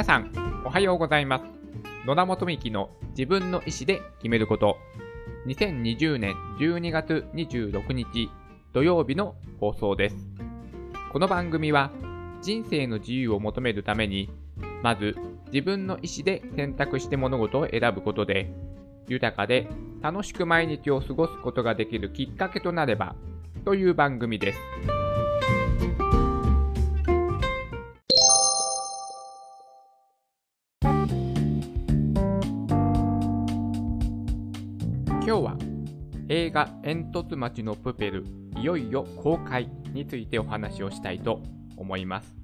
皆さん、おはようございます。野田元幹の自分の意思で決めること。2020年12月26日土曜日の放送です。この番組は人生の自由を求めるために、まず自分の意思で選択して物事を選ぶことで、豊かで楽しく毎日を過ごすことができるきっかけとなればという番組です。画えんとつ町のプペルいよいよ公開についてお話をしたいと思います。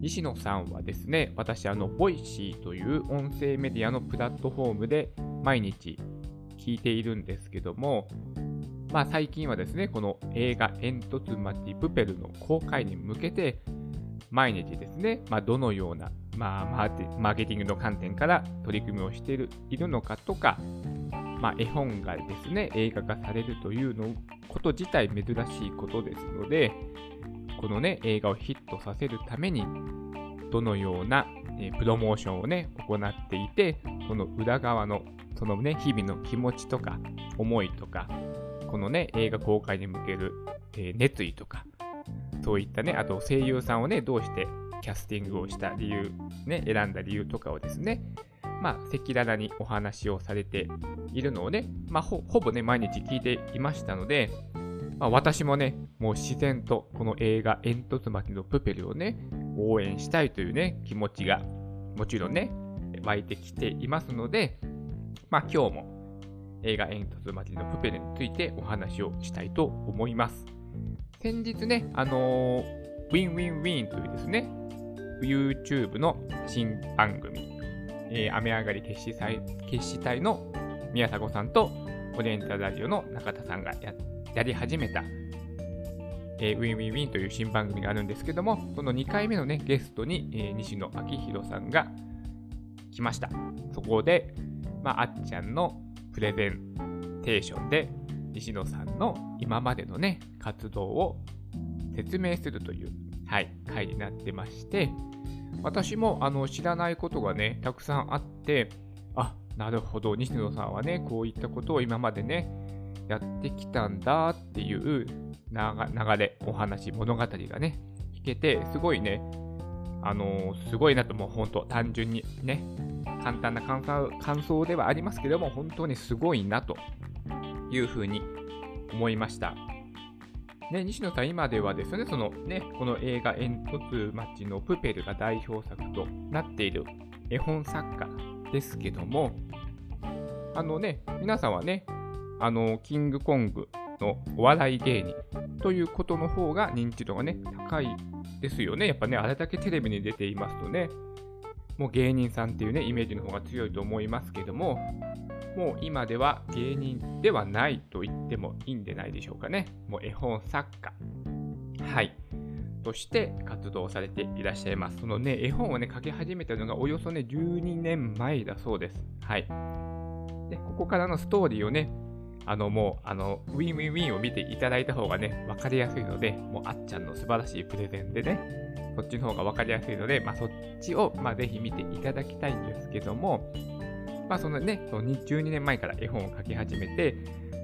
西野さんはですね、私、あの、 Voicy という音声メディアのプラットフォームで毎日聞いているんですけども、まあ最近はですね、この映画煙突町プペルの公開に向けて、毎日ですね、まあ、どのような、まあ、マーケティングの観点から取り組みをしているのかとか、まあ、絵本がですね、映画化されるというのこと自体珍しいことですので、このね、映画をヒットさせるために、どのような、えプロモーションをね、行っていて、その裏側の、そのね、日々の気持ちとか、思いとか、このね、映画公開に向ける、え熱意とか、そういったね、あと声優さんをね、どうしてキャスティングをした理由、ね、選んだ理由とかをですね、まあ、赤裸々にお話をされているのをね、まあ、ほぼね、毎日聞いていましたので、まあ、私もね、もう自然とこの映画、煙突巻きのプペルをね、応援したいというね、気持ちが、もちろんね、湧いてきていますので、まあ、今日も映画、煙突巻きのプペルについてお話をしたいと思います。先日ね、あのー、Win Win Wiiin というですね、YouTube の新番組、えー、雨上がり決死隊決死隊の宮迫さんとオリエンタルラジオの中田さんがややり始めた、えー、 Win Win Wiiin という新番組があるんですけども、その2回目のね、ゲストに、えー、西野亮廣さんが来ました。そこで、まあ、あっちゃんのプレゼンテーションで、西野さんの今までのね、活動を説明するという、はい、回になってまして、私もあの知らないことがね、たくさんあって、あ、なるほど、西野さんはね、こういったことを今までね、やってきたんだっていう流れ、お話、物語がね、聞けて、すごいね、あのー、すごいなと、もう本当、単純にね、簡単な感想感想ではありますけども、本当にすごいなというふうに思いました。ね、西野さん、今ではですね、そのね、この映画、煙突町のプペルが代表作となっている絵本作家ですけども、あのね、皆さんはね、あの、キングコングのお笑い芸人ということの方が認知度がね、高いですよね。やっぱね、あれだけテレビに出ていますとね、もう芸人さんっていうね、イメージの方が強いと思いますけども、もう今では芸人ではないと言ってもいいんでないでしょうかね。もう絵本作家。はい。として活動されていらっしゃいます。そのね、絵本をね、書き始めたのがおよそね、12年前だそうです。はい。で、ここからのストーリーをね、あのもう、あの、 Win Win Wiiin を見ていただいた方がね、わかりやすいので、もうあっちゃんの素晴らしいプレゼンでね、そっちの方がわかりやすいので、まあそっちを、まあぜひ見ていただきたいんですけども、まあそのね、その12年前から絵本を描き始めて、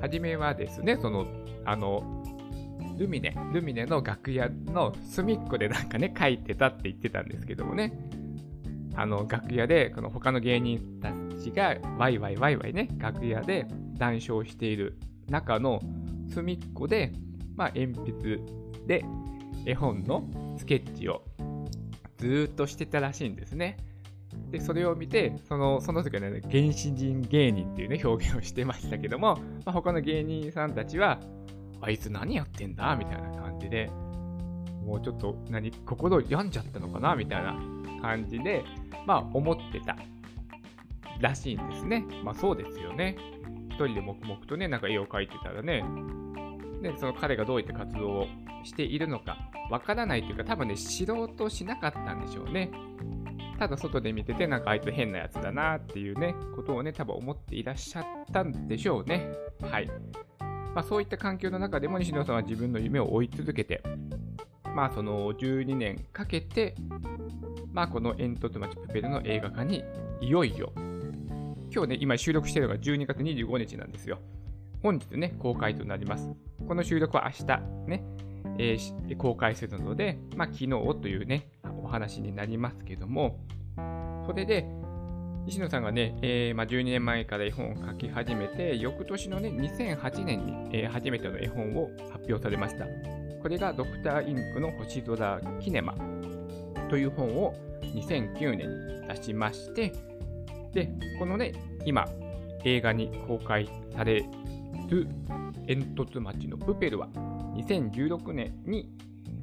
初めはですね、その、あの、ルミネ、ルミネの楽屋の隅っこでなんかね、書いてたって言ってたんですけどもね、あの、楽屋で、この他の芸人たちが、ワイワイワイワイね、楽屋で談笑している中の隅っこで、まあ、鉛筆で絵本のスケッチをずっとしてたらしいんですね。で、それを見て、その、その時はね、原始人芸人っていうね、表現をしてましたけども、まあ、他の芸人さんたちは、あいつ何やってんだみたいな感じで、もうちょっと何、心病んじゃったのかなみたいな感じで、まあ思ってたらしいんですね。まあそうですよね。一人で黙々とね、なんか絵を描いてたらね、で、その彼がどういった活動をしているのかわからないというか、多分ね、知ろうとしなかったんでしょうね。ただ外で見てて、なんかあいつ変なやつだなっていうね、ことをね、多分思っていらっしゃったんでしょうね。はい。まあ、そういった環境の中でも西野さんは自分の夢を追い続けて、まあその12年かけて、まあ、この煙突町プペルの映画化にいよいよ、今日ね、今収録しているのが12月25日なんですよ。本日ね、公開となります。この収録は明日ね、えー、公開するので、まあ、昨日というね、話になりますけども、それで、石野さんがね、えーまあ、12年前から絵本を書き始めて、翌年のね、2008年に、えー、初めての絵本を発表されました。これがドクターインクの星空キネマという本を2009年に出しまして、で、このね、今、映画に公開される煙突町のプペルは2016年に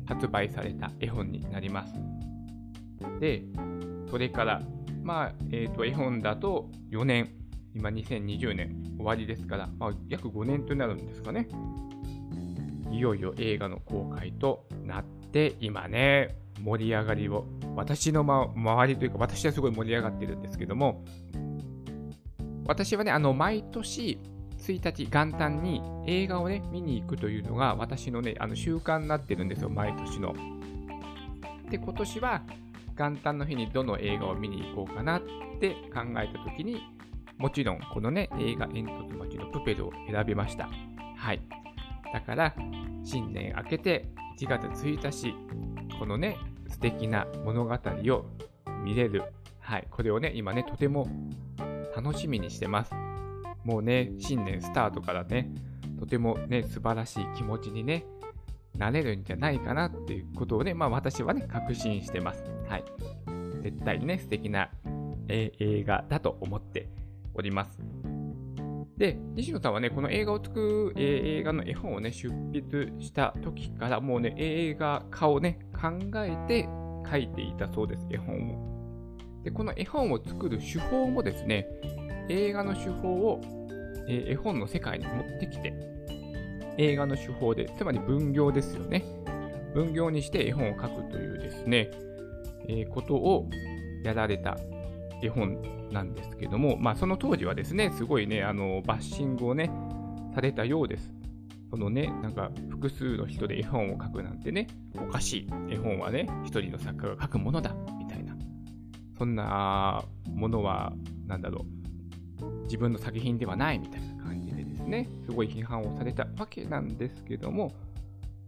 発売された絵本になります。で、それからまあ、えっ、ー、と、絵本だと4年、今2020年終わりですから、まあ、約5年となるんですかね。いよいよ映画の公開となって、今ね、盛り上がりを、私の、ま、周りというか、私はすごい盛り上がってるんですけども、私はね、あの、毎年、1日元旦に映画をね、見に行くというのが私のね、あの習慣になってるんですよ、毎年の。で、今年は元旦の日にどの映画を見に行こうかなって考えた時に、もちろんこのね、映画煙突町のプペルを選びました。はい。だから、新年明けて1月1日、このね、素敵な物語を見れる。はい。これをね、今ね、とても楽しみにしてます。もうね、新年スタートからね、とてもね、素晴らしい気持ちにね、なれるんじゃないかなっていうことをね、まあ私はね、確信してます。はい。絶対にね、素敵な、え、映画だと思っております。で、西野さんはね、この映画を作る、え、映画の絵本をね、出筆した時から、もうね、映画化をね、考えて書いていたそうです、絵本を。で、この絵本を作る手法もですね、映画の手法を、え、絵本の世界に持ってきて、映画の手法で、つまり分業ですよね。分業にして絵本を描くというですね、ことをやられた絵本なんですけども、まあ、その当時はですね、すごいね、あのバッシングをね、されたようです。そのね、なんか複数の人で絵本を描くなんてね、おかしい。絵本はね、一人の作家が描くものだ、みたいな。そんなものは、なんだろう、自分の作品ではないみたいな感じでですね、すごい批判をされたわけなんですけども、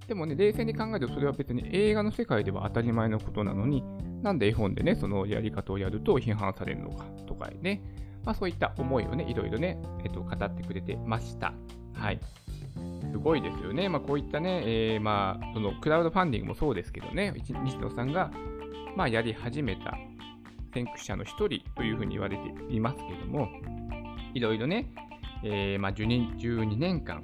でもね、冷静に考えるとそれは別に映画の世界では当たり前のことなのに、なんで絵本でね、そのやり方をやると批判されるのかとかね、まあそういった思いをね、いろいろね、えっと、語ってくれてました。はい。すごいですよね。まあこういったね、えー、まあ、そのクラウドファンディングもそうですけどね、西野さんが、まあやり始めた先駆者の一人というふうに言われていますけども、いろいろね、えー、まあ12、12年間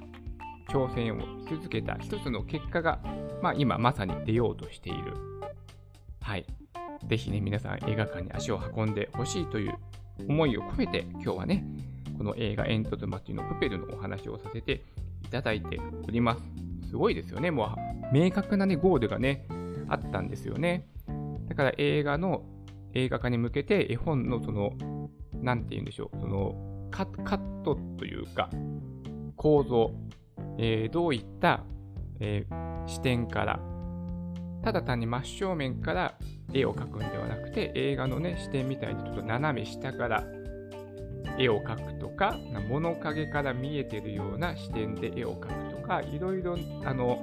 挑戦をし続けた一つの結果が、まあ、今まさに出ようとしている。はい。ぜひね、皆さん映画館に足を運んでほしいという思いを込めて、今日はね、この映画煙突町のプペルのお話をさせていただいております。すごいですよね。もう明確なね、ゴールがね、あったんですよね。だから映画の映画化に向けて絵本のその、なんて言うんでしょう、そのカットというか、構造、えー、どういった、えー、視点から、ただ単に真正面から絵を描くんではなくて、映画のね、視点みたいにちょっと斜め下から絵を描くとか、物陰から見えてるような視点で絵を描くとか、いろいろ、あの、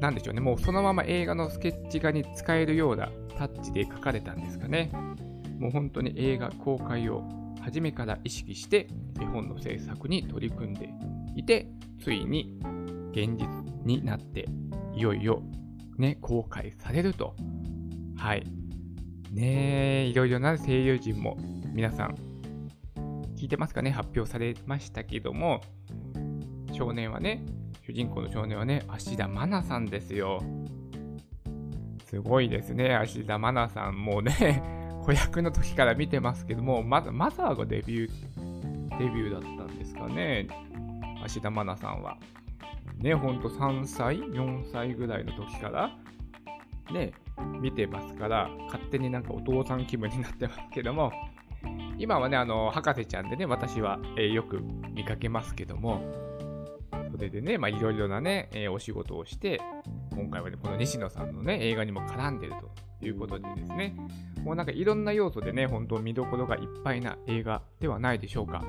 なんでしょうね、もうそのまま映画のスケッチ画に使えるようなタッチで描かれたんですかね。もう本当に映画公開を初めから意識して絵本の制作に取り組んでいて、ついに現実になって、いよいよね、公開されると。はい。ねえ、いろいろな声優陣も皆さん聞いてますかね？発表されましたけども、少年はね、主人公の少年はね、芦田愛菜さんですよ。すごいですね、芦田愛菜さん。もうね、子役の時から見てますけども、まだマザーがデビュー、デビューだったんですかね？芦田愛菜さんは。ね、ほんと3歳、4歳ぐらいの時から、ね、見てますから、勝手になんかお父さん気分になってますけども、今はね、あの、博士ちゃんでね、私は、えー、よく見かけますけども、それでね、まあ、いろいろなね、えー、お仕事をして、今回はね、この西野さんのね、映画にも絡んでるということでですね、もうなんかいろんな要素でね、本当見どころがいっぱいな映画ではないでしょうか。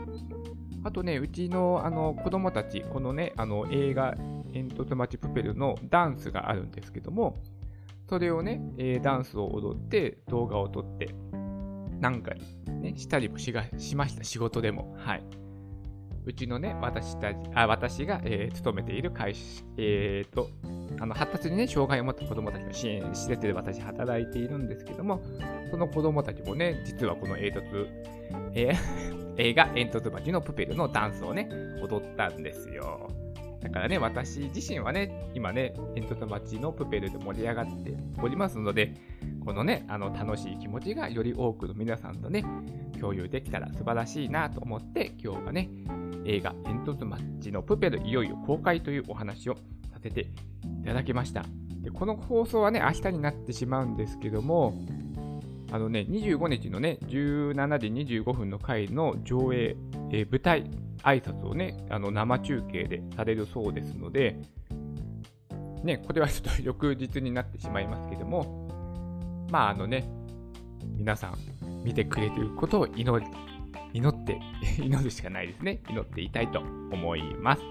あとね、うちのあの子供たち、このね、あの映画、煙突町プペルのダンスがあるんですけども、それをね、え、ダンスを踊って動画を撮って、なんかね、したりもしがしました、仕事でも。はい。うちのね、私たち、あ私が、えー、勤めている会社、えー、と、あの発達にね、障害を持った子供たちの支援施設で私働いているんですけども、その子供たちもね、実はこの煙突、えー、映画煙突町のプペルのダンスをね、踊ったんですよ。だからね、私自身はね、今ね、煙突町のプペルで盛り上がっておりますので、このね、あの楽しい気持ちがより多くの皆さんとね、共有できたら素晴らしいなと思って、今日はね、映画煙突町のプペルいよいよ公開というお話をさせていただきました。でこの放送はね、明日になってしまうんですけども、あのね、25日のね、17時25分の回の上映、えー、舞台挨拶をね、あの生中継でされるそうですので、ね、これはちょっと翌日になってしまいますけども、まああのね、皆さん見てくれてることを祈り、祈って、祈るしかないですね。祈っていたいと思います。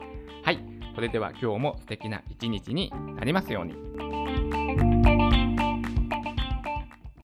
はい。それでは今日も素敵な一日になりますように。